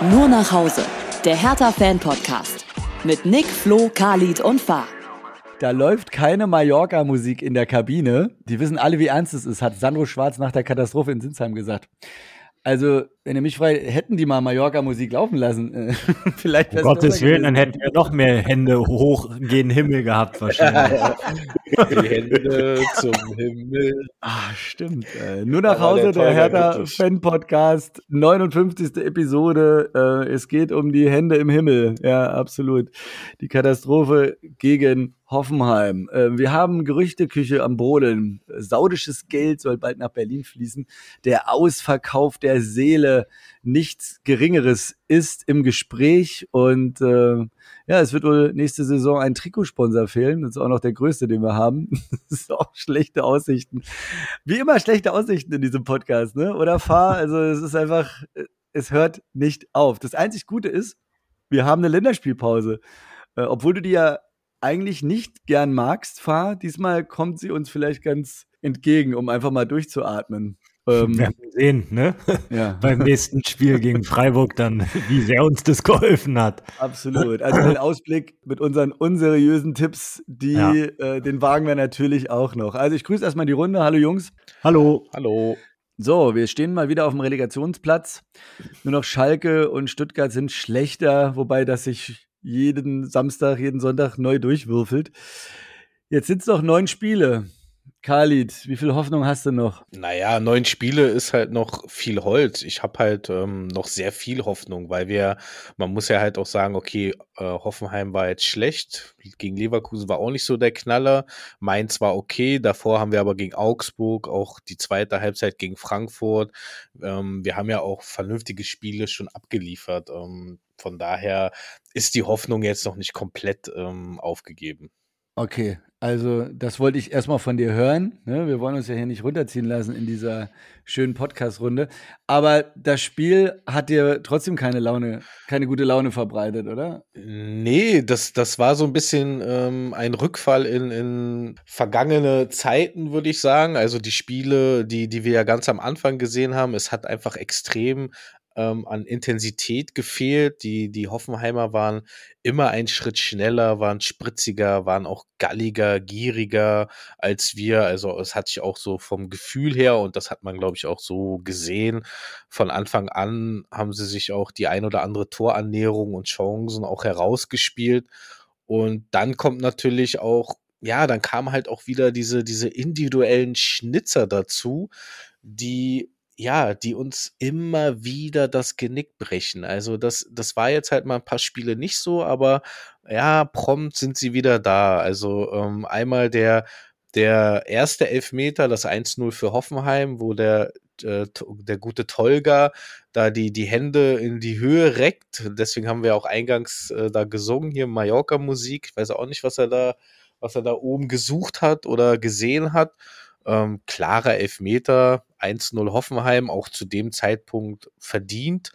Nur nach Hause, der Hertha-Fan-Podcast. Mit Nick, Flo, Khalid und Fahr. Da läuft keine Mallorca-Musik in der Kabine. Die wissen alle, wie ernst es ist, hat Sandro Schwarz nach der Katastrophe in Sinsheim gesagt. Also, wenn ihr mich frei, hätten die mal Mallorca-Musik laufen lassen. Äh, vielleicht um Gottes Willen, dann hätten wir noch mehr Hände hoch gen Himmel gehabt wahrscheinlich. die Hände zum Himmel. Ah, stimmt. Äh, nur nach Hause, der, der Hertha-Fan-Podcast, 59. Episode. Äh, es geht um die Hände im Himmel. Ja, absolut. Die Katastrophe gegen Hoffenheim. Äh, wir haben Gerüchteküche am Brodeln. Saudisches Geld soll bald nach Berlin fließen. Der Ausverkauf der Seele, nichts Geringeres ist im Gespräch. Und äh, ja, es wird wohl nächste Saison ein Trikotsponsor fehlen. Das ist auch noch der größte, den wir haben. Das ist auch schlechte Aussichten. Wie immer schlechte Aussichten in diesem Podcast, ne? Oder fahr? Also es ist einfach, es hört nicht auf. Das einzig Gute ist, wir haben eine Länderspielpause. Äh, obwohl du die ja eigentlich nicht gern magst, Fahr, diesmal kommt sie uns vielleicht ganz entgegen, um einfach mal durchzuatmen. Ähm, werden sehen, ne? Ja. Beim nächsten Spiel gegen Freiburg dann, wie sehr uns das geholfen hat. Absolut. Also den Ausblick mit unseren unseriösen Tipps, die, ja. äh, den wagen wir natürlich auch noch. Also ich grüße erstmal die Runde. Hallo Jungs. Hallo. Hallo. So, wir stehen mal wieder auf dem Relegationsplatz. Nur noch Schalke und Stuttgart sind schlechter, wobei das sich jeden Samstag, jeden Sonntag neu durchwürfelt. Jetzt sind es noch neun Spiele. Khalid, wie viel Hoffnung hast du noch? Naja, neun Spiele ist halt noch viel Holz. Ich habe halt ähm, noch sehr viel Hoffnung, weil wir, man muss ja halt auch sagen, okay, äh, Hoffenheim war jetzt schlecht, gegen Leverkusen war auch nicht so der Knaller, Mainz war okay, davor haben wir aber gegen Augsburg, auch die zweite Halbzeit gegen Frankfurt. Ähm, wir haben ja auch vernünftige Spiele schon abgeliefert. Ähm, von daher ist die Hoffnung jetzt noch nicht komplett ähm, aufgegeben. Okay, also das wollte ich erstmal von dir hören. Ne? Wir wollen uns ja hier nicht runterziehen lassen in dieser schönen Podcast-Runde. Aber das Spiel hat dir trotzdem keine Laune, keine gute Laune verbreitet, oder? Nee, das, das war so ein bisschen ähm, ein Rückfall in, in vergangene Zeiten, würde ich sagen. Also die Spiele, die, die wir ja ganz am Anfang gesehen haben, es hat einfach extrem ähm, an Intensität gefehlt. Die, die Hoffenheimer waren immer einen Schritt schneller, waren spritziger, waren auch galliger, gieriger als wir. Also es hat sich auch so vom Gefühl her, und das hat man, glaube ich, auch so gesehen, von Anfang an haben sie sich auch die ein oder andere Torannäherung und Chancen auch herausgespielt. Und dann kommt natürlich auch ja, dann kam halt auch wieder diese, diese individuellen Schnitzer dazu, die ja, die uns immer wieder das Genick brechen. Also das, das war jetzt halt mal ein paar Spiele nicht so, aber ja, prompt sind sie wieder da. Also ähm, einmal der, der erste Elfmeter, das 1-0 für Hoffenheim, wo der, äh, der gute Tolga da die, die Hände in die Höhe reckt. Deswegen haben wir auch eingangs äh, da gesungen, hier Mallorca-Musik. Ich weiß auch nicht, was er da, was er da oben gesucht hat oder gesehen hat. Ähm, klarer Elfmeter, 1-0 Hoffenheim, auch zu dem Zeitpunkt verdient.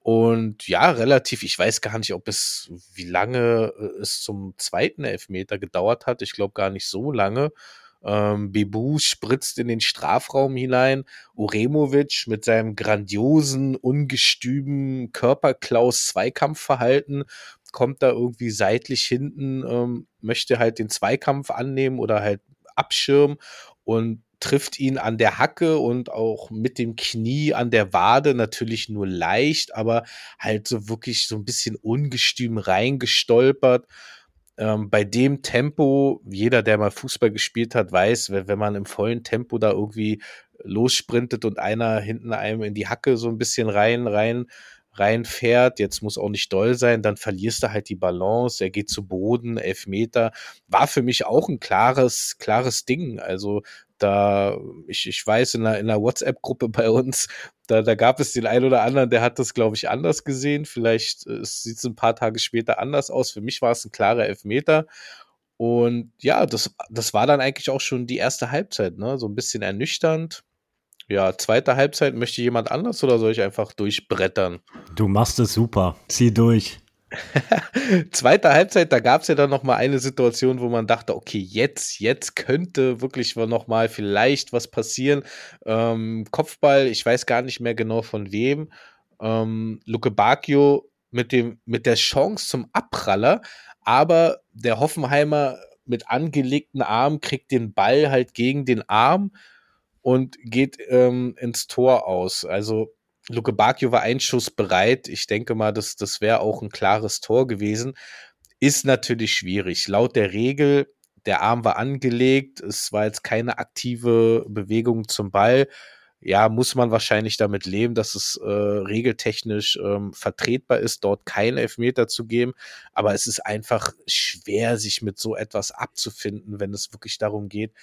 Und ja, relativ, ich weiß gar nicht, ob es, wie lange äh, es zum zweiten Elfmeter gedauert hat. Ich glaube gar nicht so lange. Ähm, Bebu spritzt in den Strafraum hinein. Uremovic mit seinem grandiosen, ungestüben Körperklaus-Zweikampfverhalten kommt da irgendwie seitlich hinten, ähm, möchte halt den Zweikampf annehmen oder halt abschirmen und trifft ihn an der Hacke und auch mit dem Knie an der Wade natürlich nur leicht, aber halt so wirklich so ein bisschen ungestüm reingestolpert. Ähm, bei dem Tempo, jeder, der mal Fußball gespielt hat, weiß, wenn, wenn man im vollen Tempo da irgendwie lossprintet und einer hinten einem in die Hacke so ein bisschen rein, rein reinfährt, jetzt muss auch nicht doll sein, dann verlierst du halt die Balance, er geht zu Boden, elf Meter, war für mich auch ein klares, klares Ding. Also da, ich, ich weiß, in einer, in einer WhatsApp-Gruppe bei uns, da, da gab es den einen oder anderen, der hat das, glaube ich, anders gesehen. Vielleicht äh, sieht es ein paar Tage später anders aus. Für mich war es ein klarer Elfmeter. Und ja, das, das war dann eigentlich auch schon die erste Halbzeit, ne? So ein bisschen ernüchternd. Ja, zweite Halbzeit möchte jemand anders oder soll ich einfach durchbrettern? Du machst es super. Zieh durch. Zweite Halbzeit, da gab es ja dann noch mal eine Situation, wo man dachte, okay, jetzt, jetzt könnte wirklich noch mal vielleicht was passieren. Ähm, Kopfball, ich weiß gar nicht mehr genau von wem. ähm, Luke Bacchio mit, dem, mit der Chance zum Abpraller, aber der Hoffenheimer mit angelegten Arm kriegt den Ball halt gegen den Arm und geht ähm, ins Tor aus. Also Luke Bacchio war einschussbereit. Ich denke mal, das, das wäre auch ein klares Tor gewesen. Ist natürlich schwierig. Laut der Regel, der Arm war angelegt, es war jetzt keine aktive Bewegung zum Ball ja, muss man wahrscheinlich damit leben, dass es äh, regeltechnisch ähm, vertretbar ist, dort keinen Elfmeter zu geben. Aber es ist einfach schwer, sich mit so etwas abzufinden, wenn es wirklich darum geht,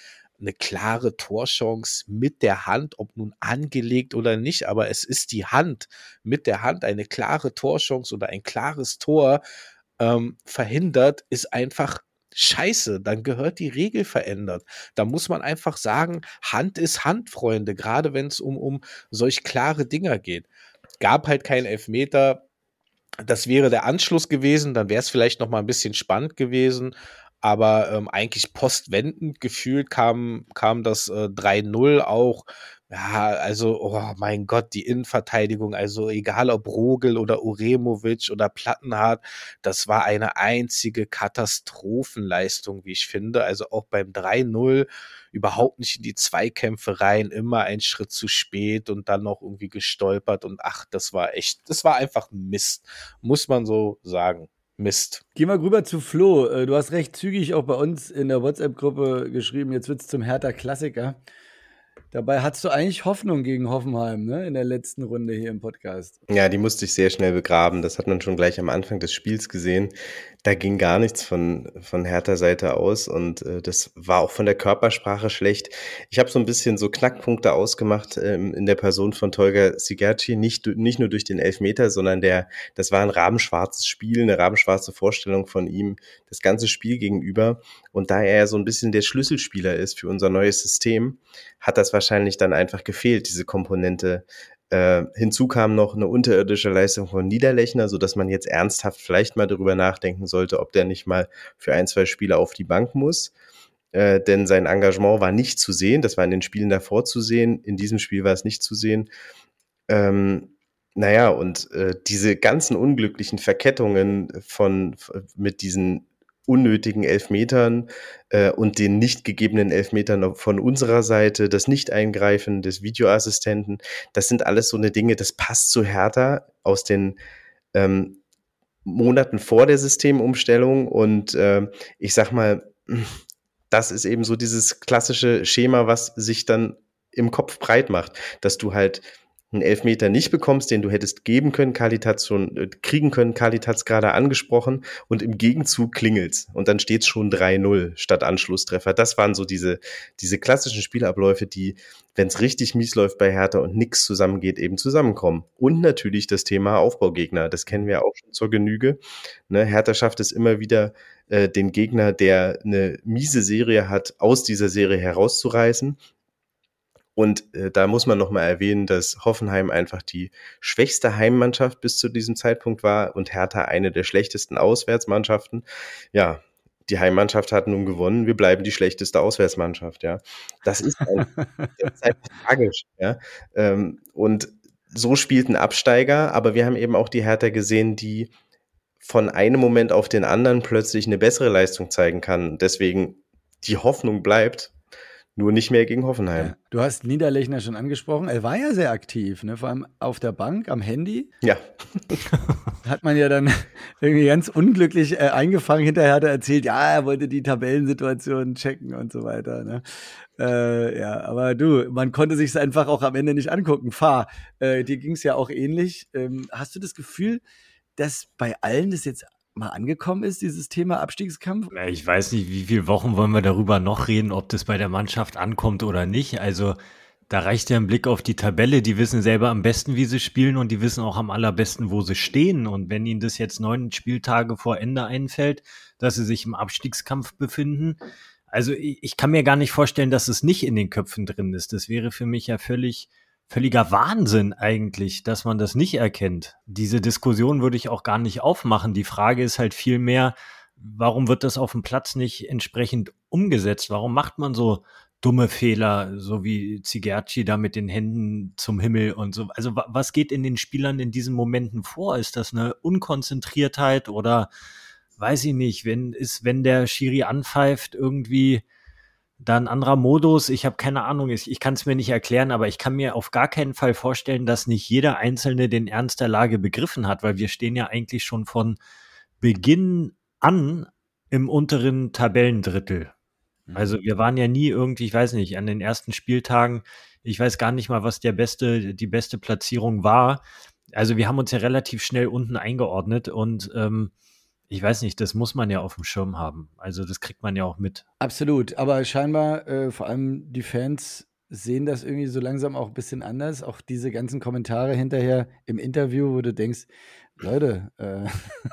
eine klare Torchance mit der Hand, ob nun angelegt oder nicht, aber es ist die Hand mit der Hand eine klare Torchance oder ein klares Tor ähm, verhindert, ist einfach scheiße, dann gehört die Regel verändert. Da muss man einfach sagen, Hand ist Hand, Freunde, gerade wenn es um, um solch klare Dinger geht. Gab halt keinen Elfmeter. Das wäre der Anschluss gewesen, dann wäre es vielleicht noch mal ein bisschen spannend gewesen. Aber ähm, eigentlich postwendend gefühlt kam, kam das äh, 3-0 auch ja, also, oh mein Gott, die Innenverteidigung, also egal ob Rogel oder Uremovic oder Plattenhardt, das war eine einzige Katastrophenleistung, wie ich finde. Also auch beim 3-0 überhaupt nicht in die Zweikämpfe rein, immer ein Schritt zu spät und dann noch irgendwie gestolpert und ach, das war echt, das war einfach Mist, muss man so sagen. Mist. Geh mal rüber zu Flo. Äh, du hast recht zügig auch bei uns in der WhatsApp-Gruppe geschrieben, jetzt wird es zum Hertha Klassiker. Dabei hattest du eigentlich Hoffnung gegen Hoffenheim, ne? In der letzten Runde hier im Podcast. Ja, die musste ich sehr schnell begraben. Das hat man schon gleich am Anfang des Spiels gesehen da ging gar nichts von, von Hertha Seite aus und äh, das war auch von der Körpersprache schlecht. Ich habe so ein bisschen so Knackpunkte ausgemacht ähm, in der Person von Tolga Sigerci, nicht, nicht nur durch den Elfmeter, sondern der, das war ein rabenschwarzes Spiel, eine rabenschwarze Vorstellung von ihm, das ganze Spiel gegenüber. Und da er so ein bisschen der Schlüsselspieler ist für unser neues System, hat das wahrscheinlich dann einfach gefehlt, diese Komponente äh, hinzu kam noch eine unterirdische Leistung von Niederlechner, so dass man jetzt ernsthaft vielleicht mal darüber nachdenken sollte, ob der nicht mal für ein, zwei Spiele auf die Bank muss. Äh, denn sein Engagement war nicht zu sehen. Das war in den Spielen davor zu sehen. In diesem Spiel war es nicht zu sehen. Ähm, naja, und äh, diese ganzen unglücklichen Verkettungen von, mit diesen unnötigen Elfmetern äh, und den nicht gegebenen Elfmetern von unserer Seite, das Nicht-Eingreifen des Videoassistenten, das sind alles so eine Dinge, das passt zu Hertha aus den ähm, Monaten vor der Systemumstellung. Und äh, ich sag mal, das ist eben so dieses klassische Schema, was sich dann im Kopf breit macht, dass du halt einen Elfmeter nicht bekommst, den du hättest geben können, Kalitat schon äh, kriegen können, Kalitat gerade angesprochen und im Gegenzug klingelt's und dann steht's schon 3-0 statt Anschlusstreffer. Das waren so diese, diese klassischen Spielabläufe, die, wenn es richtig mies läuft bei Hertha und nix zusammengeht, eben zusammenkommen. Und natürlich das Thema Aufbaugegner, das kennen wir auch schon zur Genüge. Ne, Hertha schafft es immer wieder, äh, den Gegner, der eine miese Serie hat, aus dieser Serie herauszureißen und äh, da muss man nochmal erwähnen, dass Hoffenheim einfach die schwächste Heimmannschaft bis zu diesem Zeitpunkt war und Hertha eine der schlechtesten Auswärtsmannschaften. Ja, die Heimmannschaft hat nun gewonnen, wir bleiben die schlechteste Auswärtsmannschaft, ja. Das ist, ein, das ist einfach tragisch, ja. Ähm, und so spielt ein Absteiger, aber wir haben eben auch die Hertha gesehen, die von einem Moment auf den anderen plötzlich eine bessere Leistung zeigen kann. Deswegen die Hoffnung bleibt, nur nicht mehr gegen Hoffenheim. Ja. Du hast Niederlechner schon angesprochen. Er war ja sehr aktiv, ne? vor allem auf der Bank, am Handy. Ja. Hat man ja dann irgendwie ganz unglücklich äh, eingefangen. Hinterher hat er erzählt, ja, er wollte die Tabellensituation checken und so weiter. Ne? Äh, ja, aber du, man konnte sich es einfach auch am Ende nicht angucken. Fahr, äh, dir ging es ja auch ähnlich. Ähm, hast du das Gefühl, dass bei allen das jetzt mal angekommen ist, dieses Thema Abstiegskampf? Ich weiß nicht, wie viele Wochen wollen wir darüber noch reden, ob das bei der Mannschaft ankommt oder nicht. Also da reicht ja ein Blick auf die Tabelle. Die wissen selber am besten, wie sie spielen und die wissen auch am allerbesten, wo sie stehen. Und wenn ihnen das jetzt neun Spieltage vor Ende einfällt, dass sie sich im Abstiegskampf befinden, also ich kann mir gar nicht vorstellen, dass es nicht in den Köpfen drin ist. Das wäre für mich ja völlig völliger Wahnsinn eigentlich, dass man das nicht erkennt. Diese Diskussion würde ich auch gar nicht aufmachen. Die Frage ist halt vielmehr, warum wird das auf dem Platz nicht entsprechend umgesetzt? Warum macht man so dumme Fehler, so wie Zigerci da mit den Händen zum Himmel und so. Also was geht in den Spielern in diesen Momenten vor? Ist das eine Unkonzentriertheit oder weiß ich nicht, wenn ist, wenn der Schiri anpfeift, irgendwie da ein anderer Modus, ich habe keine Ahnung, ich, ich kann es mir nicht erklären, aber ich kann mir auf gar keinen Fall vorstellen, dass nicht jeder Einzelne den Ernst der Lage begriffen hat, weil wir stehen ja eigentlich schon von Beginn an im unteren Tabellendrittel. Mhm. Also wir waren ja nie irgendwie, ich weiß nicht, an den ersten Spieltagen, ich weiß gar nicht mal, was der beste, die beste Platzierung war. Also wir haben uns ja relativ schnell unten eingeordnet und ähm, ich weiß nicht, das muss man ja auf dem Schirm haben. Also das kriegt man ja auch mit. Absolut, aber scheinbar äh, vor allem die Fans sehen das irgendwie so langsam auch ein bisschen anders. Auch diese ganzen Kommentare hinterher im Interview, wo du denkst, Leute, äh,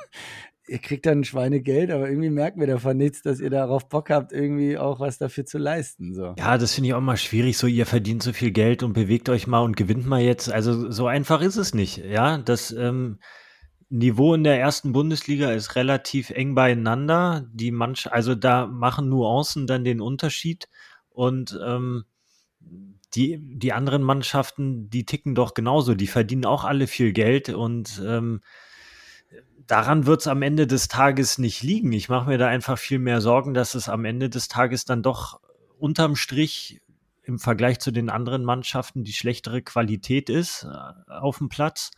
ihr kriegt dann Schweinegeld, aber irgendwie merken wir davon nichts, dass ihr darauf Bock habt, irgendwie auch was dafür zu leisten. So. Ja, das finde ich auch mal schwierig. So, ihr verdient so viel Geld und bewegt euch mal und gewinnt mal jetzt. Also so einfach ist es nicht. Ja, das ähm, Niveau in der ersten Bundesliga ist relativ eng beieinander. Die manch, also da machen Nuancen dann den Unterschied und ähm, die, die anderen Mannschaften, die ticken doch genauso. Die verdienen auch alle viel Geld und ähm, daran wird es am Ende des Tages nicht liegen. Ich mache mir da einfach viel mehr Sorgen, dass es am Ende des Tages dann doch unterm Strich im Vergleich zu den anderen Mannschaften die schlechtere Qualität ist äh, auf dem Platz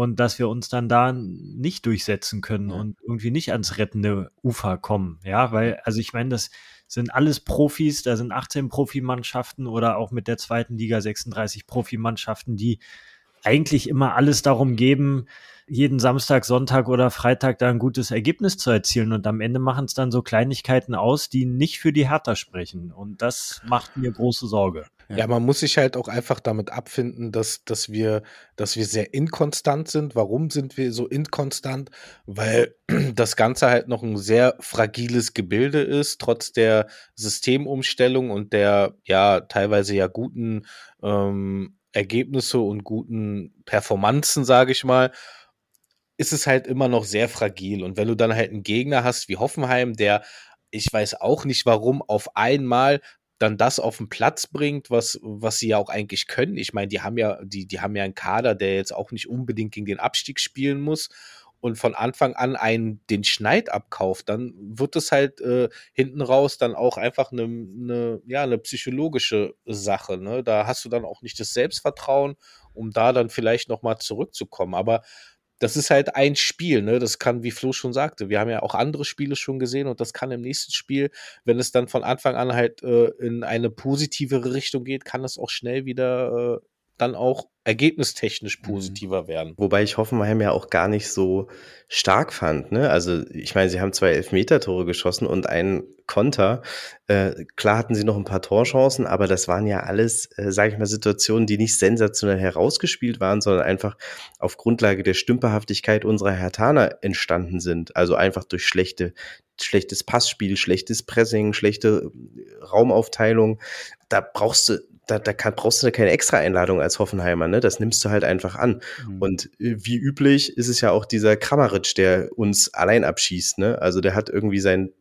und dass wir uns dann da nicht durchsetzen können ja. und irgendwie nicht ans rettende Ufer kommen. Ja, weil, also ich meine, das sind alles Profis, da sind 18 Profimannschaften oder auch mit der zweiten Liga 36 Profimannschaften, die eigentlich immer alles darum geben, jeden Samstag, Sonntag oder Freitag da ein gutes Ergebnis zu erzielen. Und am Ende machen es dann so Kleinigkeiten aus, die nicht für die Hertha sprechen. Und das macht mir große Sorge. Ja, man muss sich halt auch einfach damit abfinden, dass, dass wir, dass wir sehr inkonstant sind. Warum sind wir so inkonstant? Weil das Ganze halt noch ein sehr fragiles Gebilde ist, trotz der Systemumstellung und der ja teilweise ja guten ähm, Ergebnisse und guten Performanzen, sage ich mal ist es halt immer noch sehr fragil. Und wenn du dann halt einen Gegner hast wie Hoffenheim, der, ich weiß auch nicht warum, auf einmal dann das auf den Platz bringt, was, was sie ja auch eigentlich können. Ich meine, die haben ja, die, die haben ja einen Kader, der jetzt auch nicht unbedingt gegen den Abstieg spielen muss und von Anfang an einen den Schneid abkauft, dann wird es halt äh, hinten raus dann auch einfach eine, eine, ja, eine psychologische Sache. Ne? Da hast du dann auch nicht das Selbstvertrauen, um da dann vielleicht nochmal zurückzukommen. Aber das ist halt ein Spiel, ne? Das kann, wie Flo schon sagte, wir haben ja auch andere Spiele schon gesehen und das kann im nächsten Spiel, wenn es dann von Anfang an halt äh, in eine positivere Richtung geht, kann es auch schnell wieder äh, dann auch ergebnistechnisch mhm. positiver werden. Wobei ich Hoffenheim ja auch gar nicht so stark fand. Ne? Also ich meine, sie haben zwei Elfmeter-Tore geschossen und einen Konter. Äh, klar hatten sie noch ein paar Torchancen, aber das waren ja alles, äh, sage ich mal, Situationen, die nicht sensationell herausgespielt waren, sondern einfach auf Grundlage der Stümperhaftigkeit unserer Hertaner entstanden sind. Also einfach durch schlechte schlechtes Passspiel, schlechtes Pressing, schlechte Raumaufteilung. Da brauchst du da, da kann, brauchst du keine extra Einladung als Hoffenheimer, ne? Das nimmst du halt einfach an. Mhm. Und äh, wie üblich ist es ja auch dieser Kramaric, der uns allein abschießt, ne? Also der hat irgendwie sein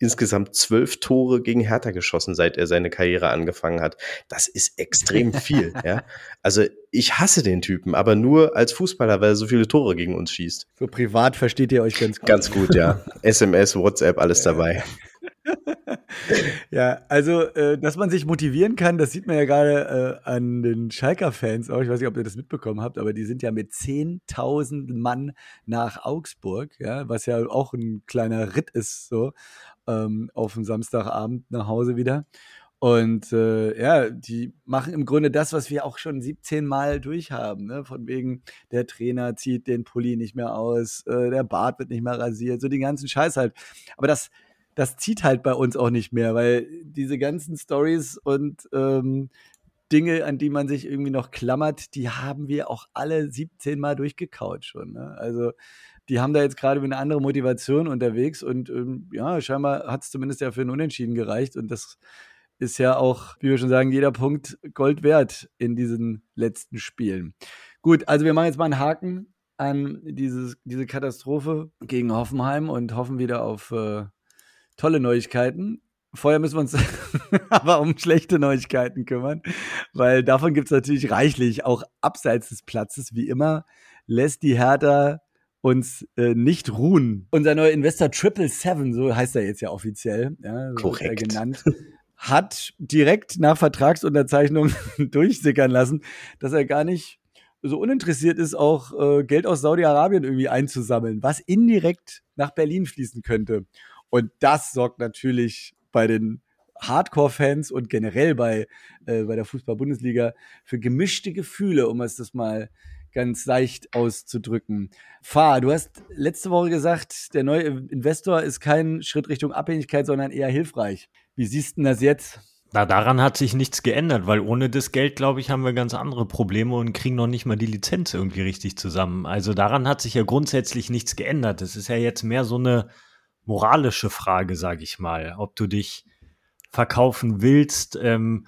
insgesamt zwölf Tore gegen Hertha geschossen, seit er seine Karriere angefangen hat. Das ist extrem viel, ja. Also ich hasse den Typen, aber nur als Fußballer, weil er so viele Tore gegen uns schießt. So privat versteht ihr euch ganz gut. Ganz gut, ja. SMS, WhatsApp, alles dabei. ja, also, äh, dass man sich motivieren kann, das sieht man ja gerade äh, an den Schalker-Fans auch. Ich weiß nicht, ob ihr das mitbekommen habt, aber die sind ja mit 10.000 Mann nach Augsburg, ja, was ja auch ein kleiner Ritt ist, so, ähm, auf dem Samstagabend nach Hause wieder. Und äh, ja, die machen im Grunde das, was wir auch schon 17 Mal durchhaben. Ne? Von wegen, der Trainer zieht den Pulli nicht mehr aus, äh, der Bart wird nicht mehr rasiert, so den ganzen Scheiß halt. Aber das, das zieht halt bei uns auch nicht mehr, weil diese ganzen Stories und ähm, Dinge, an die man sich irgendwie noch klammert, die haben wir auch alle 17 Mal durchgekaut schon. Ne? Also die haben da jetzt gerade mit einer anderen Motivation unterwegs und ähm, ja, scheinbar hat es zumindest ja für einen Unentschieden gereicht und das ist ja auch, wie wir schon sagen, jeder Punkt Gold wert in diesen letzten Spielen. Gut, also wir machen jetzt mal einen Haken an dieses, diese Katastrophe gegen Hoffenheim und hoffen wieder auf äh, tolle Neuigkeiten. vorher müssen wir uns aber um schlechte Neuigkeiten kümmern, weil davon gibt es natürlich reichlich, auch abseits des Platzes, wie immer, lässt die Hertha uns äh, nicht ruhen. Unser neuer Investor Triple Seven, so heißt er jetzt ja offiziell, ja, so Korrekt. genannt, hat direkt nach Vertragsunterzeichnung durchsickern lassen, dass er gar nicht so uninteressiert ist, auch äh, Geld aus Saudi-Arabien irgendwie einzusammeln, was indirekt nach Berlin fließen könnte. Und das sorgt natürlich bei den Hardcore-Fans und generell bei, äh, bei der Fußball-Bundesliga für gemischte Gefühle, um es das mal ganz leicht auszudrücken. Fahr, du hast letzte Woche gesagt, der neue Investor ist kein Schritt Richtung Abhängigkeit, sondern eher hilfreich. Wie siehst du das jetzt? Na, daran hat sich nichts geändert, weil ohne das Geld, glaube ich, haben wir ganz andere Probleme und kriegen noch nicht mal die Lizenz irgendwie richtig zusammen. Also daran hat sich ja grundsätzlich nichts geändert. Das ist ja jetzt mehr so eine moralische Frage, sage ich mal, ob du dich verkaufen willst, ähm,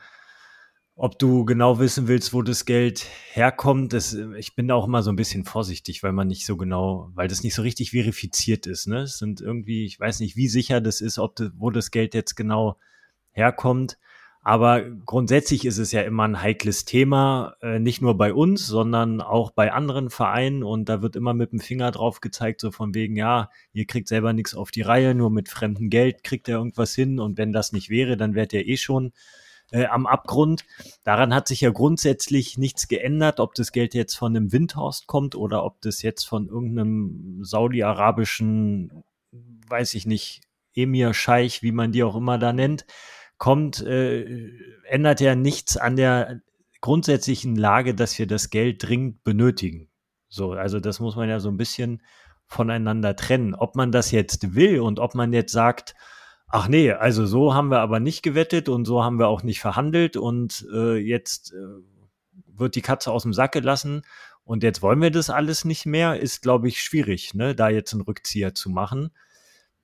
ob du genau wissen willst, wo das Geld herkommt. Das, ich bin da auch immer so ein bisschen vorsichtig, weil man nicht so genau, weil das nicht so richtig verifiziert ist. Ne? Es sind irgendwie, ich weiß nicht, wie sicher das ist, ob das, wo das Geld jetzt genau herkommt. Aber grundsätzlich ist es ja immer ein heikles Thema, äh, nicht nur bei uns, sondern auch bei anderen Vereinen. Und da wird immer mit dem Finger drauf gezeigt, so von wegen, ja, ihr kriegt selber nichts auf die Reihe, nur mit fremdem Geld kriegt ihr irgendwas hin. Und wenn das nicht wäre, dann wärt ihr eh schon äh, am Abgrund. Daran hat sich ja grundsätzlich nichts geändert, ob das Geld jetzt von einem Windhorst kommt oder ob das jetzt von irgendeinem saudi-arabischen, weiß ich nicht, Emir, Scheich, wie man die auch immer da nennt kommt, äh, ändert ja nichts an der grundsätzlichen Lage, dass wir das Geld dringend benötigen. So, also das muss man ja so ein bisschen voneinander trennen. Ob man das jetzt will und ob man jetzt sagt, ach nee, also so haben wir aber nicht gewettet und so haben wir auch nicht verhandelt und äh, jetzt äh, wird die Katze aus dem Sack gelassen und jetzt wollen wir das alles nicht mehr, ist, glaube ich, schwierig, ne, da jetzt einen Rückzieher zu machen.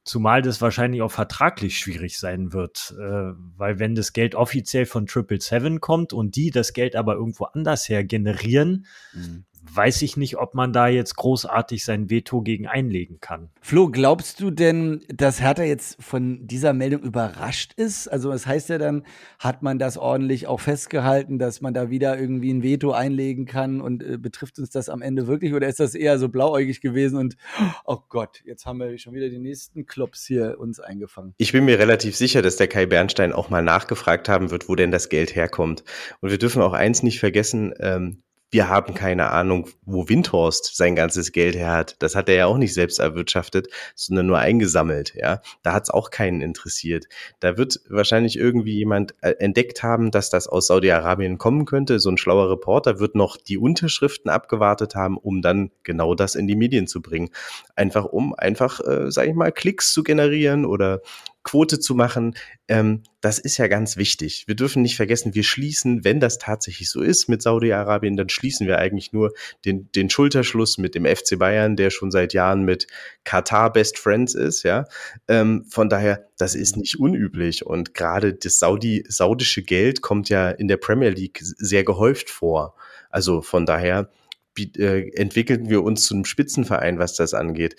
Zumal das wahrscheinlich auch vertraglich schwierig sein wird, äh, weil wenn das Geld offiziell von Triple Seven kommt und die das Geld aber irgendwo anders her generieren, mhm weiß ich nicht, ob man da jetzt großartig sein Veto gegen einlegen kann. Flo, glaubst du denn, dass Hertha jetzt von dieser Meldung überrascht ist? Also das heißt ja dann, hat man das ordentlich auch festgehalten, dass man da wieder irgendwie ein Veto einlegen kann und äh, betrifft uns das am Ende wirklich oder ist das eher so blauäugig gewesen und oh Gott, jetzt haben wir schon wieder die nächsten Klops hier uns eingefangen. Ich bin mir relativ sicher, dass der Kai Bernstein auch mal nachgefragt haben wird, wo denn das Geld herkommt. Und wir dürfen auch eins nicht vergessen, ähm, wir haben keine Ahnung, wo Windhorst sein ganzes Geld her hat. Das hat er ja auch nicht selbst erwirtschaftet, sondern nur eingesammelt. Ja, da hat es auch keinen interessiert. Da wird wahrscheinlich irgendwie jemand äh, entdeckt haben, dass das aus Saudi-Arabien kommen könnte. So ein schlauer Reporter wird noch die Unterschriften abgewartet haben, um dann genau das in die Medien zu bringen. Einfach um einfach, äh, sage ich mal, Klicks zu generieren oder Quote zu machen, ähm, das ist ja ganz wichtig. Wir dürfen nicht vergessen, wir schließen, wenn das tatsächlich so ist mit Saudi-Arabien, dann schließen wir eigentlich nur den, den Schulterschluss mit dem FC Bayern, der schon seit Jahren mit Katar Best Friends ist, ja. Ähm, von daher, das ist nicht unüblich und gerade das Saudi, saudische Geld kommt ja in der Premier League sehr gehäuft vor. Also von daher, äh, entwickelten wir uns zu einem Spitzenverein, was das angeht.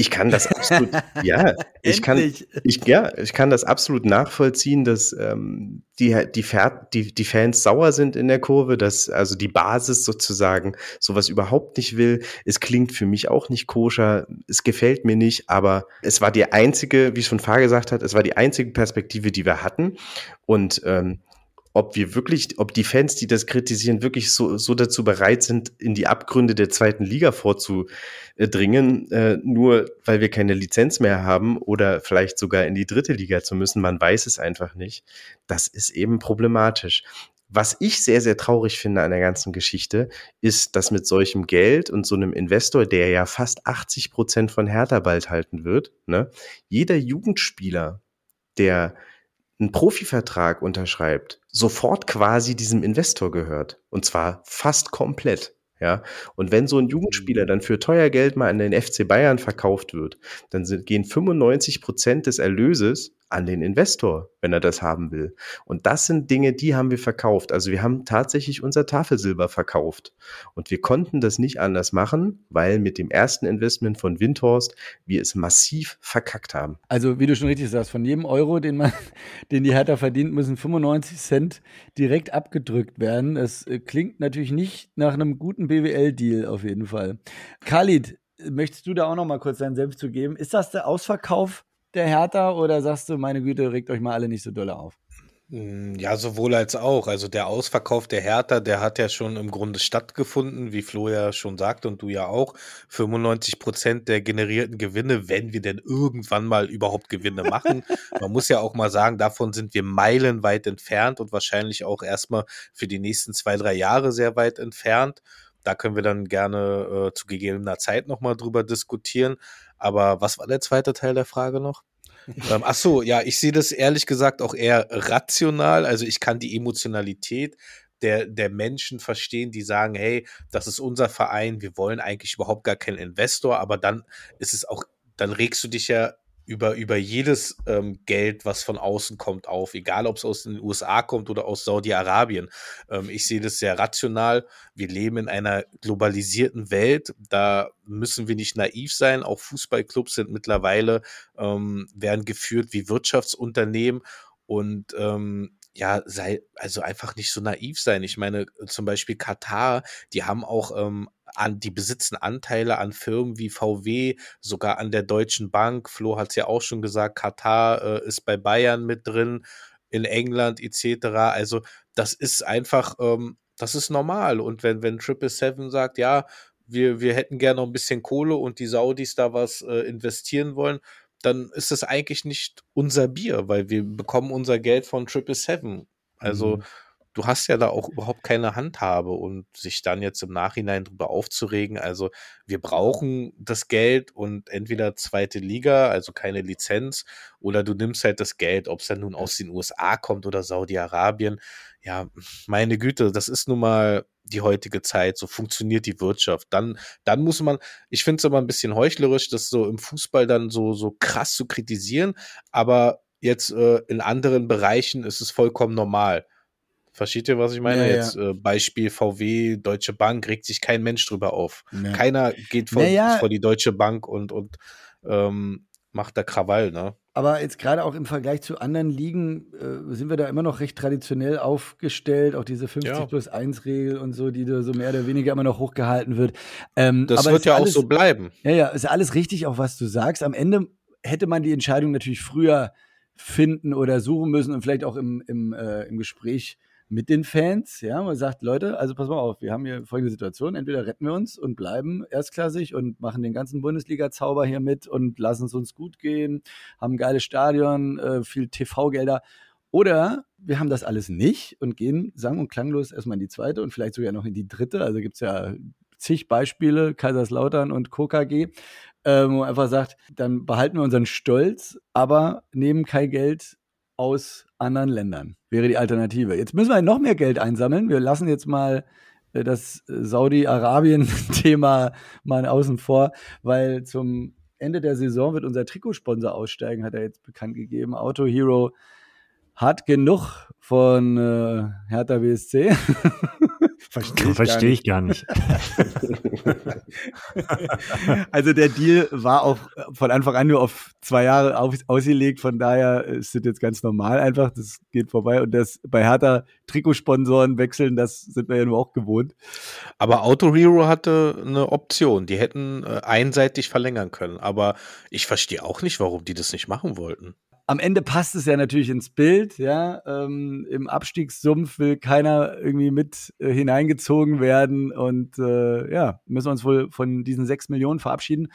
Ich kann das absolut, ja, ich kann, ich, ja, ich kann das absolut nachvollziehen, dass ähm, die, die, die, die Fans sauer sind in der Kurve, dass also die Basis sozusagen sowas überhaupt nicht will. Es klingt für mich auch nicht koscher, es gefällt mir nicht, aber es war die einzige, wie schon Fahr gesagt hat, es war die einzige Perspektive, die wir hatten. Und ähm, ob wir wirklich, ob die Fans, die das kritisieren, wirklich so, so dazu bereit sind, in die Abgründe der zweiten Liga vorzudringen, äh, nur weil wir keine Lizenz mehr haben oder vielleicht sogar in die dritte Liga zu müssen. Man weiß es einfach nicht. Das ist eben problematisch. Was ich sehr, sehr traurig finde an der ganzen Geschichte, ist, dass mit solchem Geld und so einem Investor, der ja fast 80 Prozent von Hertha bald halten wird, ne, jeder Jugendspieler, der einen Profivertrag unterschreibt, sofort quasi diesem Investor gehört. Und zwar fast komplett. Ja, und wenn so ein Jugendspieler dann für teuer Geld mal an den FC Bayern verkauft wird, dann sind, gehen 95 Prozent des Erlöses an den Investor, wenn er das haben will. Und das sind Dinge, die haben wir verkauft. Also wir haben tatsächlich unser Tafelsilber verkauft. Und wir konnten das nicht anders machen, weil mit dem ersten Investment von Windhorst wir es massiv verkackt haben. Also wie du schon richtig sagst, von jedem Euro, den man, den die Hertha verdient, müssen 95 Cent direkt abgedrückt werden. Das äh, klingt natürlich nicht nach einem guten BWL-Deal auf jeden Fall. Khalid, möchtest du da auch noch mal kurz deinen Senf zu geben? Ist das der Ausverkauf der Hertha oder sagst du, meine Güte, regt euch mal alle nicht so dolle auf? Hm, ja, sowohl als auch. Also der Ausverkauf der Hertha, der hat ja schon im Grunde stattgefunden, wie Flo ja schon sagt und du ja auch. 95 Prozent der generierten Gewinne, wenn wir denn irgendwann mal überhaupt Gewinne machen. Man muss ja auch mal sagen, davon sind wir meilenweit entfernt und wahrscheinlich auch erstmal für die nächsten zwei, drei Jahre sehr weit entfernt. Da können wir dann gerne äh, zu gegebener Zeit nochmal drüber diskutieren. Aber was war der zweite Teil der Frage noch? ähm, ach so, ja, ich sehe das ehrlich gesagt auch eher rational. Also ich kann die Emotionalität der, der Menschen verstehen, die sagen, hey, das ist unser Verein, wir wollen eigentlich überhaupt gar keinen Investor, aber dann ist es auch, dann regst du dich ja über, über jedes ähm, Geld, was von außen kommt, auf, egal ob es aus den USA kommt oder aus Saudi-Arabien. Ähm, ich sehe das sehr rational. Wir leben in einer globalisierten Welt. Da müssen wir nicht naiv sein. Auch Fußballclubs sind mittlerweile, ähm, werden geführt wie Wirtschaftsunternehmen. Und ähm, ja, sei, also einfach nicht so naiv sein. Ich meine, zum Beispiel Katar, die haben auch ähm, an, die besitzen Anteile an Firmen wie VW, sogar an der Deutschen Bank. Flo hat es ja auch schon gesagt, Katar äh, ist bei Bayern mit drin, in England etc. Also das ist einfach, ähm, das ist normal. Und wenn, wenn Triple Seven sagt, ja, wir, wir hätten gerne noch ein bisschen Kohle und die Saudis da was äh, investieren wollen, dann ist es eigentlich nicht unser Bier, weil wir bekommen unser Geld von Triple Seven. Also mhm du hast ja da auch überhaupt keine Handhabe und sich dann jetzt im Nachhinein drüber aufzuregen. Also wir brauchen das Geld und entweder zweite Liga, also keine Lizenz, oder du nimmst halt das Geld, ob es dann nun aus den USA kommt oder Saudi-Arabien. Ja, meine Güte, das ist nun mal die heutige Zeit, so funktioniert die Wirtschaft. Dann, dann muss man, ich finde es aber ein bisschen heuchlerisch, das so im Fußball dann so, so krass zu kritisieren, aber jetzt äh, in anderen Bereichen ist es vollkommen normal. Versteht ihr, was ich meine? Ja, Jetzt ja. Äh, Beispiel VW, Deutsche Bank, regt sich kein Mensch drüber auf. Ja. Keiner geht vor, vor, die Deutsche Bank und, und ähm, macht da Krawall, ne? Aber jetzt gerade auch im Vergleich zu anderen Ligen äh, sind wir da immer noch recht traditionell aufgestellt. Auch diese 50 plus 1 Regel und so, die da so mehr oder weniger immer noch hochgehalten wird. Ähm, das wird ja alles, auch so bleiben. Ja, ja, ist alles richtig, auch was du sagst. Am Ende hätte man die Entscheidung natürlich früher finden oder suchen müssen und vielleicht auch im, im, äh, im Gespräch mit den Fans. Ja, man sagt, Leute, also pass mal auf, wir haben hier folgende Situation. Entweder retten wir uns und bleiben erstklassig und machen den ganzen Bundesliga-Zauber hier mit und lassen es uns gut gehen, haben ein geiles Stadion, äh, viel TV-Gelder. Oder wir haben das alles nicht und gehen sang- und klanglos erstmal in die zweite und vielleicht sogar noch in die dritte. Also gibt es ja zig Beispiele, Kaiserslautern und KKG, äh, wo man einfach sagt, dann behalten wir unseren Stolz, aber nehmen kein Geld aus anderen Ländern. Wäre die Alternative. Jetzt müssen wir noch mehr Geld einsammeln. Wir lassen jetzt mal äh, das Saudi-Arabien-Thema mal außen vor, weil zum Ende der Saison wird unser Trikotsponsor aussteigen, hat er jetzt bekannt gegeben. Auto Hero hat genug von äh, Hertha BSC. Verstehe ich, Versteh ich gar nicht. also der Deal war auch von Anfang an nur auf zwei Jahre auf, ausgelegt, von daher ist das jetzt ganz normal einfach, das geht vorbei. Und das bei Hertha Trikotsponsoren wechseln, das sind wir ja nur auch gewohnt. Aber Auto Hero hatte eine Option, die hätten äh, einseitig verlängern können, aber ich verstehe auch nicht, warum die das nicht machen wollten am Ende passt es ja natürlich ins Bild, ja. Ähm, Im Abstiegssumpf will keiner irgendwie mit äh, hineingezogen werden und äh, ja, müssen wir uns wohl von diesen sechs Millionen verabschieden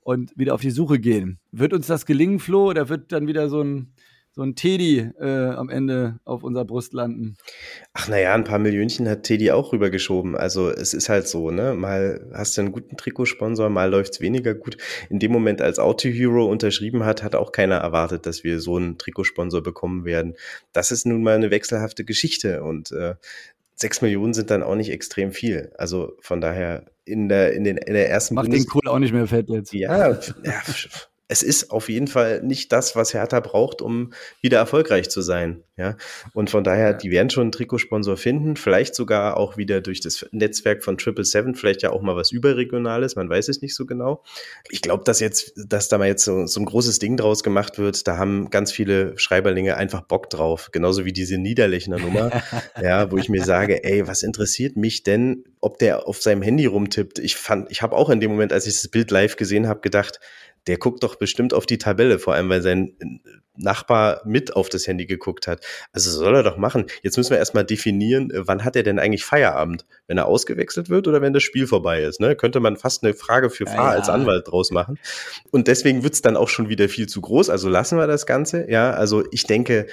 und wieder auf die Suche gehen. Wird uns das gelingen, Flo, oder wird dann wieder so ein so ein Teddy äh, am Ende auf unserer Brust landen. Ach naja, ein paar Millionchen hat Teddy auch rübergeschoben. Also es ist halt so, ne? Mal hast du einen guten Trikotsponsor, mal läuft's weniger gut. In dem Moment, als Auto Hero unterschrieben hat, hat auch keiner erwartet, dass wir so einen Trikotsponsor bekommen werden. Das ist nun mal eine wechselhafte Geschichte und äh, sechs Millionen sind dann auch nicht extrem viel. Also von daher in der, in den, in der ersten Macht den Kohl auch nicht mehr fett jetzt. Ja, ja es ist auf jeden Fall nicht das, was Hertha braucht, um wieder erfolgreich zu sein. Ja, und von daher, die werden schon einen Trikotsponsor finden, vielleicht sogar auch wieder durch das Netzwerk von Triple Seven, vielleicht ja auch mal was überregionales, man weiß es nicht so genau. Ich glaube, dass jetzt, dass da mal jetzt so, so ein großes Ding draus gemacht wird, da haben ganz viele Schreiberlinge einfach Bock drauf, genauso wie diese Niederlechner Nummer, ja, wo ich mir sage, ey, was interessiert mich denn, ob der auf seinem Handy rumtippt? Ich fand, ich habe auch in dem Moment, als ich das Bild live gesehen habe, gedacht, der guckt doch bestimmt auf die Tabelle, vor allem weil sein Nachbar mit auf das Handy geguckt hat. Also soll er doch machen. Jetzt müssen wir erstmal definieren, äh, wann hat er denn eigentlich Feierabend? Wenn er ausgewechselt wird oder wenn das Spiel vorbei ist? Ne? Könnte man fast eine Frage für Fahr ja, als Anwalt draus machen. Und deswegen wird's dann auch schon wieder viel zu groß. Also lassen wir das Ganze. Ja, also ich denke,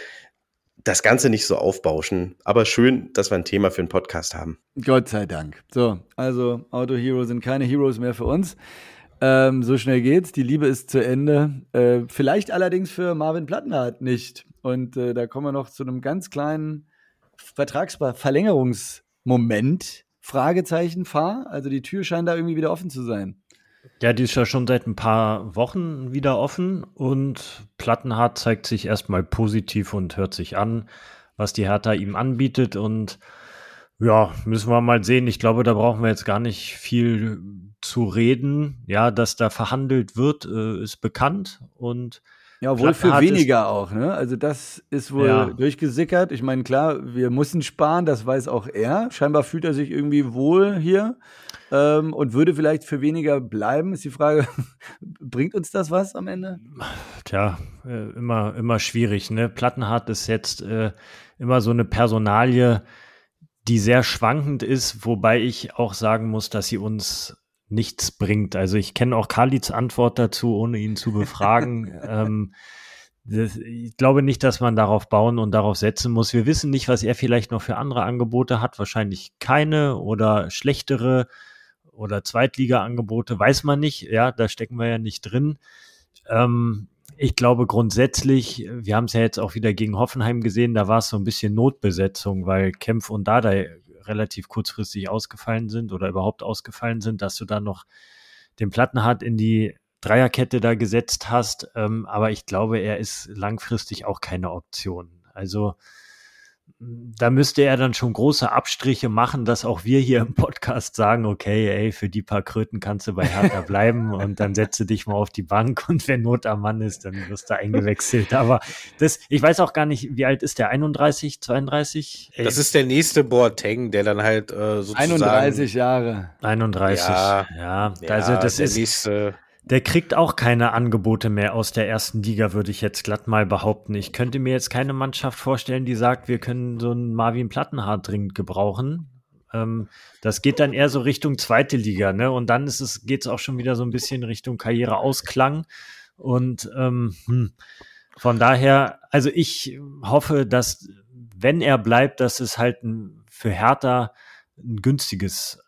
das Ganze nicht so aufbauschen. Aber schön, dass wir ein Thema für einen Podcast haben. Gott sei Dank. So, also Auto Hero sind keine Heroes mehr für uns. Ähm, so schnell geht's. Die Liebe ist zu Ende. Äh, vielleicht allerdings für Marvin Plattenhardt nicht. Und äh, da kommen wir noch zu einem ganz kleinen Vertragsverlängerungsmoment. Fragezeichen fahr. Also die Tür scheint da irgendwie wieder offen zu sein. Ja, die ist ja schon seit ein paar Wochen wieder offen und Plattenhardt zeigt sich erstmal positiv und hört sich an, was die Hertha ihm anbietet und ja, müssen wir mal sehen. Ich glaube, da brauchen wir jetzt gar nicht viel zu reden. Ja, dass da verhandelt wird, äh, ist bekannt und ja, wohl für weniger auch, ne? Also das ist wohl ja. durchgesickert. Ich meine, klar, wir müssen sparen, das weiß auch er. Scheinbar fühlt er sich irgendwie wohl hier ähm, und würde vielleicht für weniger bleiben. Ist die Frage, bringt uns das was am Ende? Tja, äh, immer, immer schwierig, ne? Plattenhardt ist jetzt äh, immer so eine Personalie, die sehr schwankend ist, wobei ich auch sagen muss, dass sie uns nichts bringt. Also ich kenne auch Khalid's Antwort dazu, ohne ihn zu befragen. ähm, das, ich glaube nicht, dass man darauf bauen und darauf setzen muss. Wir wissen nicht, was er vielleicht noch für andere Angebote hat. Wahrscheinlich keine oder schlechtere oder Zweitliga-Angebote, weiß man nicht. Ja, da stecken wir ja nicht drin. Ähm, ich glaube grundsätzlich, wir haben es ja jetzt auch wieder gegen Hoffenheim gesehen, da war es so ein bisschen Notbesetzung, weil Kempf und Dada relativ kurzfristig ausgefallen sind oder überhaupt ausgefallen sind, dass du dann noch den Plattenhardt in die Dreierkette da gesetzt hast. Ähm, aber ich glaube, er ist langfristig auch keine Option. Also da müsste er dann schon große Abstriche machen, dass auch wir hier im Podcast sagen, okay, ey, für die paar Kröten kannst du bei Hertha bleiben und dann setze dich mal auf die Bank und wenn Not am Mann ist, dann wirst du eingewechselt. Aber das, ich weiß auch gar nicht, wie alt ist der? 31, 32? Das ist der nächste Boateng, der dann halt äh, sozusagen 31 Jahre. 31, ja. ja. Also das ist nächste der kriegt auch keine Angebote mehr aus der ersten Liga, würde ich jetzt glatt mal behaupten. Ich könnte mir jetzt keine Mannschaft vorstellen, die sagt, wir können so einen Marvin Plattenhardt dringend gebrauchen. Ähm, das geht dann eher so Richtung zweite Liga, ne? Und dann ist es, geht es auch schon wieder so ein bisschen Richtung Karriereausklang. Und ähm, hm. von daher, also ich hoffe, dass, wenn er bleibt, dass es halt ein, für Hertha ein günstiges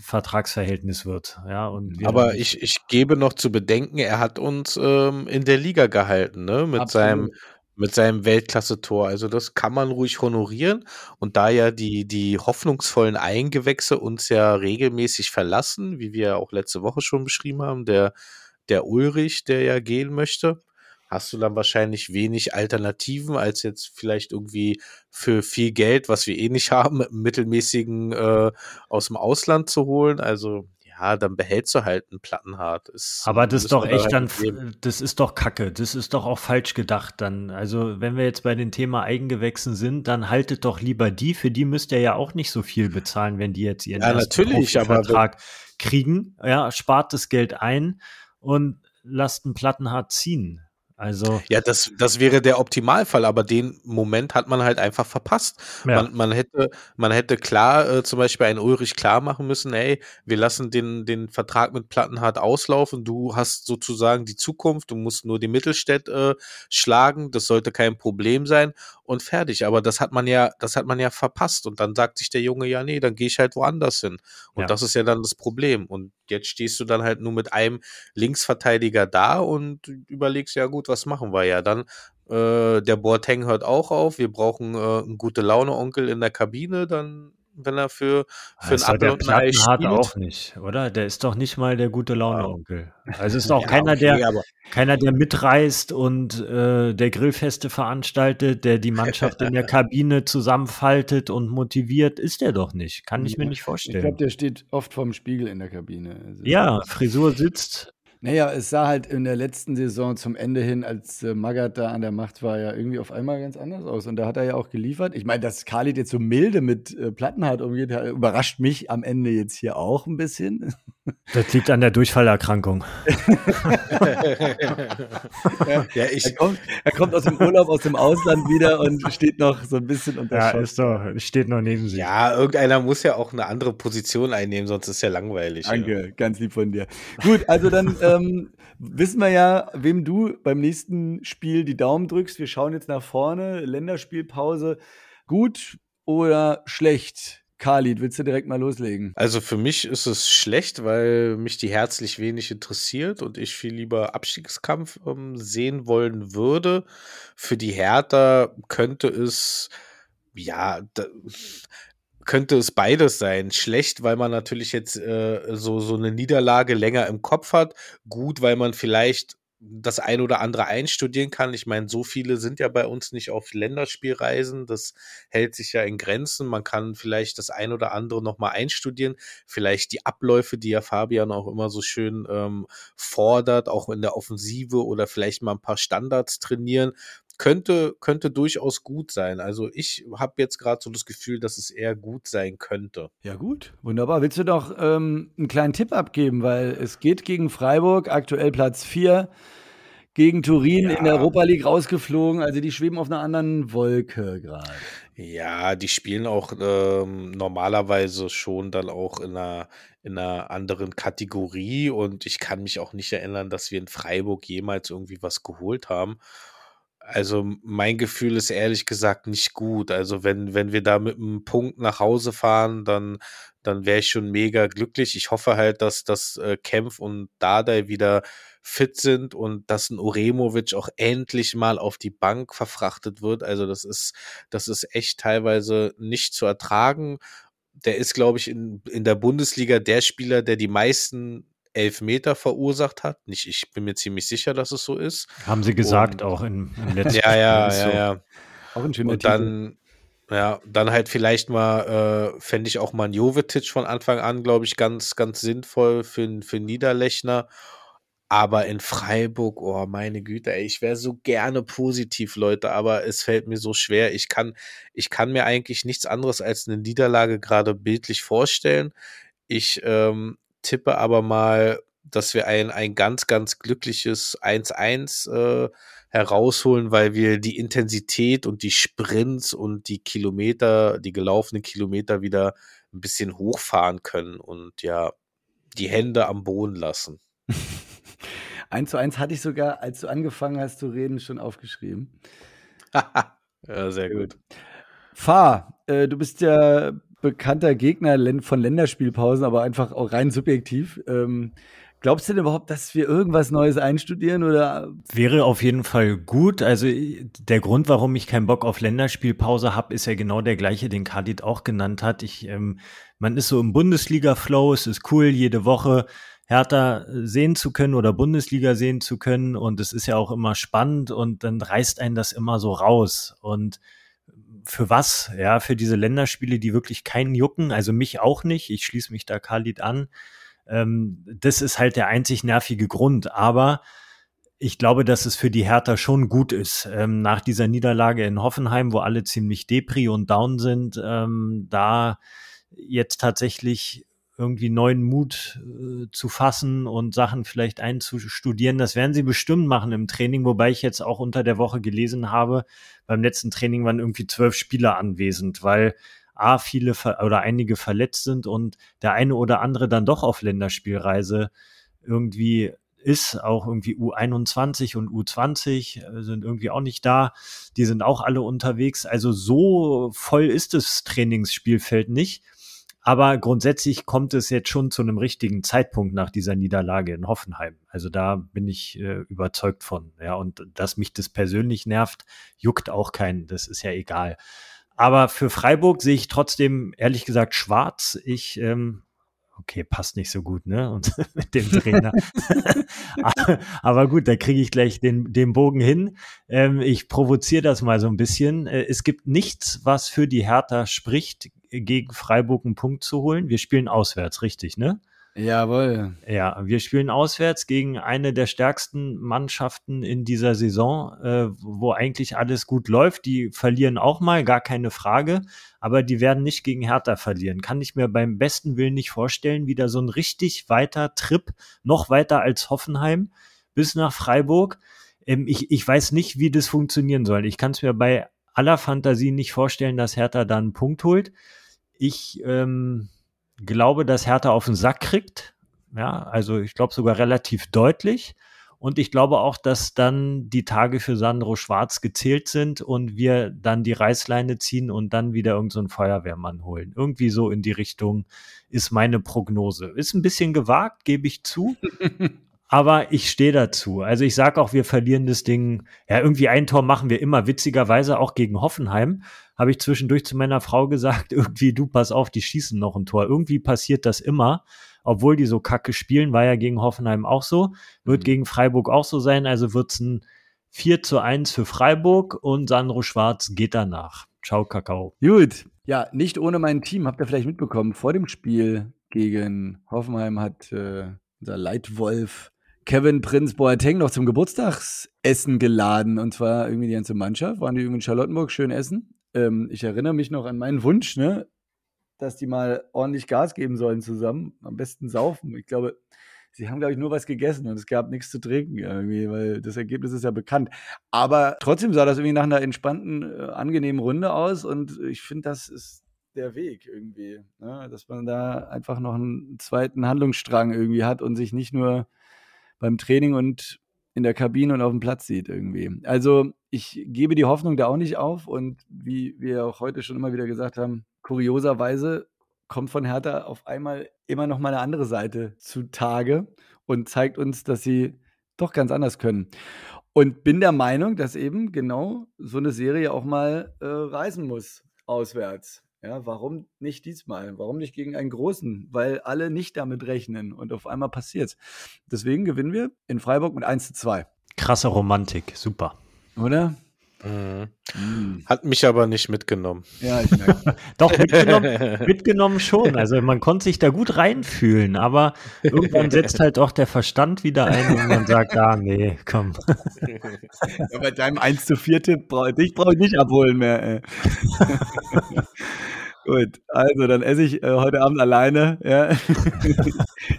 Vertragsverhältnis wird. Ja, und Aber ich, ich gebe noch zu bedenken, er hat uns ähm, in der Liga gehalten, ne? Mit Absolut. seinem mit seinem Weltklasse-Tor. Also das kann man ruhig honorieren. Und da ja die, die hoffnungsvollen Eingewächse uns ja regelmäßig verlassen, wie wir auch letzte Woche schon beschrieben haben, der, der Ulrich, der ja gehen möchte, hast du dann wahrscheinlich wenig Alternativen, als jetzt vielleicht irgendwie für viel Geld, was wir eh nicht haben, mittelmäßigen äh, aus dem Ausland zu holen. Also ja, dann behältst du halt einen Plattenhart. Ist, Aber das ist doch echt dann, das ist doch Kacke. Das ist doch auch falsch gedacht dann. Also, wenn wir jetzt bei dem Thema Eigengewächsen sind, dann haltet doch lieber die. Für die müsst ihr ja auch nicht so viel bezahlen, wenn die jetzt ihren ja, natürlich, Vertrag kriegen. Ja, spart das Geld ein und lasst einen Plattenhart ziehen. Also ja, das, das wäre der Optimalfall, aber den Moment hat man halt einfach verpasst. Ja. Man, man hätte, man hätte klar äh, zum Beispiel einen Ulrich klar machen müssen, ey, wir lassen den, den Vertrag mit Plattenhardt auslaufen, du hast sozusagen die Zukunft, du musst nur die Mittelstädt äh, schlagen, das sollte kein Problem sein und fertig. Aber das hat man ja, das hat man ja verpasst. Und dann sagt sich der Junge, ja, nee, dann gehe ich halt woanders hin. Und ja. das ist ja dann das Problem. Und jetzt stehst du dann halt nur mit einem Linksverteidiger da und überlegst, ja gut, was machen wir ja? Dann äh, der Boateng hört auch auf, wir brauchen äh, einen gute Laune-Onkel in der Kabine, dann wenn er für, für ein Apfel und ein Ei spielt. auch nicht, oder? Der ist doch nicht mal der gute Laune-Onkel. Also ist auch ja, keiner, okay, der, keiner, der mitreist und äh, der Grillfeste veranstaltet, der die Mannschaft in der Kabine zusammenfaltet und motiviert, ist der doch nicht. Kann ich mir nicht vorstellen. Ich glaube, der steht oft vorm Spiegel in der Kabine. Also ja, Frisur sitzt, naja, es sah halt in der letzten Saison zum Ende hin, als äh, Magath da an der Macht war, ja irgendwie auf einmal ganz anders aus. Und da hat er ja auch geliefert. Ich meine, dass Khalid jetzt so milde mit äh, Plattenhardt umgeht, überrascht mich am Ende jetzt hier auch ein bisschen. Das liegt an der Durchfallerkrankung. ja, ich, er, kommt, er, kommt, aus dem Urlaub, aus dem Ausland wieder und steht noch so ein bisschen unter Ja, ist doch, steht noch neben sich. Ja, irgendeiner muss ja auch eine andere Position einnehmen, sonst ist ja langweilig. Danke, ja. ganz lieb von dir. Gut, also dann ähm, wissen wir ja, wem du beim nächsten Spiel die Daumen drückst. Wir schauen jetzt nach vorne. Länderspielpause. Gut oder schlecht? Khalid, willst du direkt mal loslegen? Also für mich ist es schlecht, weil mich die herzlich wenig interessiert und ich viel lieber Abstiegskampf ähm, sehen wollen würde. Für die Hertha könnte es ja, da, könnte es beides sein. Schlecht, weil man natürlich jetzt äh, so, so eine Niederlage länger im Kopf hat. Gut, weil man vielleicht das ein oder andere einstudieren kann. Ich meine, so viele sind ja bei uns nicht auf Länderspielreisen. Das hält sich ja in Grenzen. Man kann vielleicht das ein oder andere nochmal einstudieren. Vielleicht die Abläufe, die ja Fabian auch immer so schön ähm, fordert, auch in der Offensive oder vielleicht mal ein paar Standards trainieren könnte, könnte durchaus gut sein. Also ich habe jetzt gerade so das Gefühl, dass es eher gut sein könnte. Ja gut, wunderbar. Willst du doch ähm, einen kleinen Tipp abgeben, weil es geht gegen Freiburg, aktuell Platz 4, gegen Turin ja. in der Europa League rausgeflogen. Also die schweben auf einer anderen Wolke gerade. Ja, die spielen auch ähm, normalerweise schon dann auch in einer, in einer anderen Kategorie und ich kann mich auch nicht erinnern, dass wir in Freiburg jemals irgendwie was geholt haben. Also mein Gefühl ist ehrlich gesagt nicht gut. Also wenn, wenn wir da mit einem Punkt nach Hause fahren, dann, dann wäre ich schon mega glücklich. Ich hoffe halt, dass das äh, Kempf und Dardai wieder fit sind und dass ein Uremovic auch endlich mal auf die Bank verfrachtet wird. Also das ist, das ist echt teilweise nicht zu ertragen. Der ist, glaube ich, in, in der Bundesliga der Spieler, der die meisten Elfmeter verursacht hat. Nicht, ich bin mir ziemlich sicher, dass es so ist. Haben sie gesagt, und, auch im, im letzten Ja, ja, ja, ja. Auch ein schöner Und dann, ja, dann halt vielleicht mal, äh, fände ich auch mal ein Jovetic von Anfang an, glaube ich, ganz, ganz sinnvoll für, für Niederlechner. Aber in Freiburg, oh meine Güte, ey, ich wäre so gerne positiv, Leute, aber es fällt mir so schwer. Ich kann, ich kann mir eigentlich nichts anderes als eine Niederlage gerade bildlich vorstellen. Ich ähm, tippe aber mal, dass wir ein, ein ganz, ganz glückliches 1-1 äh, herausholen, weil wir die Intensität und die Sprints und die Kilometer, die gelaufenen Kilometer wieder ein bisschen hochfahren können und ja, die Hände am Boden lassen. 1 zu 1 hatte ich sogar, als du angefangen hast zu reden, schon aufgeschrieben. ja, sehr gut. Fahr, äh, du bist ja bekannter Gegner von Länderspielpausen, aber einfach auch rein subjektiv. Ähm, glaubst du denn überhaupt, dass wir irgendwas Neues einstudieren oder? Wäre auf jeden Fall gut. Also der Grund, warum ich keinen Bock auf Länderspielpause habe, ist ja genau der gleiche, den Kadit auch genannt hat. Ich, ähm, man ist so im Bundesliga-Flow, es ist cool, jede Woche Hertha sehen zu können oder Bundesliga sehen zu können und es ist ja auch immer spannend und dann reißt einen das immer so raus und für was? Ja, für diese Länderspiele, die wirklich keinen jucken, also mich auch nicht. Ich schließe mich da Khalid an. Ähm, das ist halt der einzig nervige Grund. Aber ich glaube, dass es für die Hertha schon gut ist. Ähm, nach dieser Niederlage in Hoffenheim, wo alle ziemlich depri und down sind, ähm, da jetzt tatsächlich irgendwie neuen Mut äh, zu fassen und Sachen vielleicht einzustudieren. Das werden sie bestimmt machen im Training, wobei ich jetzt auch unter der Woche gelesen habe, beim letzten Training waren irgendwie zwölf Spieler anwesend, weil A, viele oder einige verletzt sind und der eine oder andere dann doch auf Länderspielreise irgendwie ist, auch irgendwie U21 und U20 äh, sind irgendwie auch nicht da. Die sind auch alle unterwegs. Also so voll ist das Trainingsspielfeld nicht. Aber grundsätzlich kommt es jetzt schon zu einem richtigen Zeitpunkt nach dieser Niederlage in Hoffenheim. Also da bin ich äh, überzeugt von. Ja, und dass mich das persönlich nervt, juckt auch keinen. Das ist ja egal. Aber für Freiburg sehe ich trotzdem ehrlich gesagt schwarz. Ich ähm, okay, passt nicht so gut, ne? Und mit dem Trainer. Aber gut, da kriege ich gleich den, den Bogen hin. Ähm, ich provoziere das mal so ein bisschen. Äh, es gibt nichts, was für die Hertha spricht, gegen Freiburg einen Punkt zu holen. Wir spielen auswärts, richtig, ne? Jawohl. Ja, wir spielen auswärts gegen eine der stärksten Mannschaften in dieser Saison, äh, wo eigentlich alles gut läuft. Die verlieren auch mal, gar keine Frage, aber die werden nicht gegen Hertha verlieren. Kann ich mir beim besten Willen nicht vorstellen. Wieder so ein richtig weiter Trip, noch weiter als Hoffenheim bis nach Freiburg. Ähm, ich, ich weiß nicht, wie das funktionieren soll. Ich kann es mir bei aller Fantasie nicht vorstellen, dass Hertha da einen Punkt holt. Ich ähm, glaube, dass Hertha auf den Sack kriegt. Ja, also ich glaube sogar relativ deutlich. Und ich glaube auch, dass dann die Tage für Sandro Schwarz gezählt sind und wir dann die Reißleine ziehen und dann wieder irgendeinen so Feuerwehrmann holen. Irgendwie so in die Richtung ist meine Prognose. Ist ein bisschen gewagt, gebe ich zu. aber ich stehe dazu. Also ich sage auch, wir verlieren das Ding. Ja, irgendwie ein Tor machen wir immer, witzigerweise auch gegen Hoffenheim habe ich zwischendurch zu meiner Frau gesagt, irgendwie, du pass auf, die schießen noch ein Tor. Irgendwie passiert das immer, obwohl die so kacke spielen, war ja gegen Hoffenheim auch so, wird mhm. gegen Freiburg auch so sein, also wird es ein 4 zu 1 für Freiburg und Sandro Schwarz geht danach. Ciao, Kakao. Gut. Ja, nicht ohne mein Team, habt ihr vielleicht mitbekommen, vor dem Spiel gegen Hoffenheim hat äh, unser Leitwolf Kevin Prinz Boateng noch zum Geburtstagsessen geladen. Und zwar irgendwie die ganze Mannschaft, waren die irgendwie in Charlottenburg schön essen ähm, ich erinnere mich noch an meinen Wunsch, ne, dass die mal ordentlich Gas geben sollen zusammen. Am besten saufen. Ich glaube, sie haben, glaube ich, nur was gegessen und es gab nichts zu trinken irgendwie, weil das Ergebnis ist ja bekannt. Aber trotzdem sah das irgendwie nach einer entspannten, äh, angenehmen Runde aus und ich finde, das ist der Weg irgendwie, ne? dass man da einfach noch einen zweiten Handlungsstrang irgendwie hat und sich nicht nur beim Training und in der Kabine und auf dem Platz sieht irgendwie. Also ich gebe die Hoffnung da auch nicht auf und wie wir auch heute schon immer wieder gesagt haben, kurioserweise kommt von Hertha auf einmal immer noch mal eine andere Seite zutage und zeigt uns, dass sie doch ganz anders können. Und bin der Meinung, dass eben genau so eine Serie auch mal äh, reisen muss auswärts. Ja, warum nicht diesmal? Warum nicht gegen einen großen? Weil alle nicht damit rechnen und auf einmal passiert's. Deswegen gewinnen wir in Freiburg mit 1 zu 2. Krasse Romantik, super. Oder? Mhm. Mhm. Hat mich aber nicht mitgenommen. Ja, ich merke. Doch, mitgenommen, mitgenommen schon. Also man konnte sich da gut reinfühlen, aber irgendwann setzt halt auch der Verstand wieder ein und man sagt, ah nee, komm. Ja, bei deinem 1 zu 4 Tipp, brauch, dich brauche ich nicht abholen mehr. Ey. Gut, also dann esse ich äh, heute Abend alleine. Ja.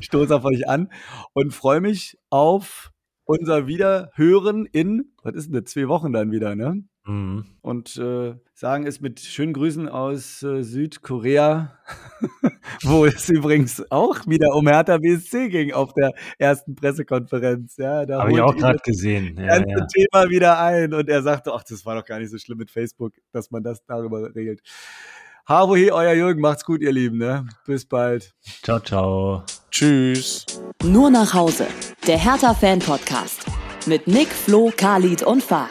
Stoße auf euch an und freue mich auf unser Wiederhören in, was ist denn das, zwei Wochen dann wieder, ne? Mhm. Und äh, sagen es mit schönen Grüßen aus äh, Südkorea, wo es übrigens auch wieder um Hertha BSC ging auf der ersten Pressekonferenz. Ja, da habe ich auch gerade gesehen. Ja, ganze ja. Thema wieder ein und er sagte, ach, das war doch gar nicht so schlimm mit Facebook, dass man das darüber regelt. Havohe, euer Jürgen, macht's gut, ihr Lieben. Ne? Bis bald. Ciao, ciao. Tschüss. Nur nach Hause. Der Hertha-Fan-Podcast. Mit Nick, Flo, Khalid und Fah.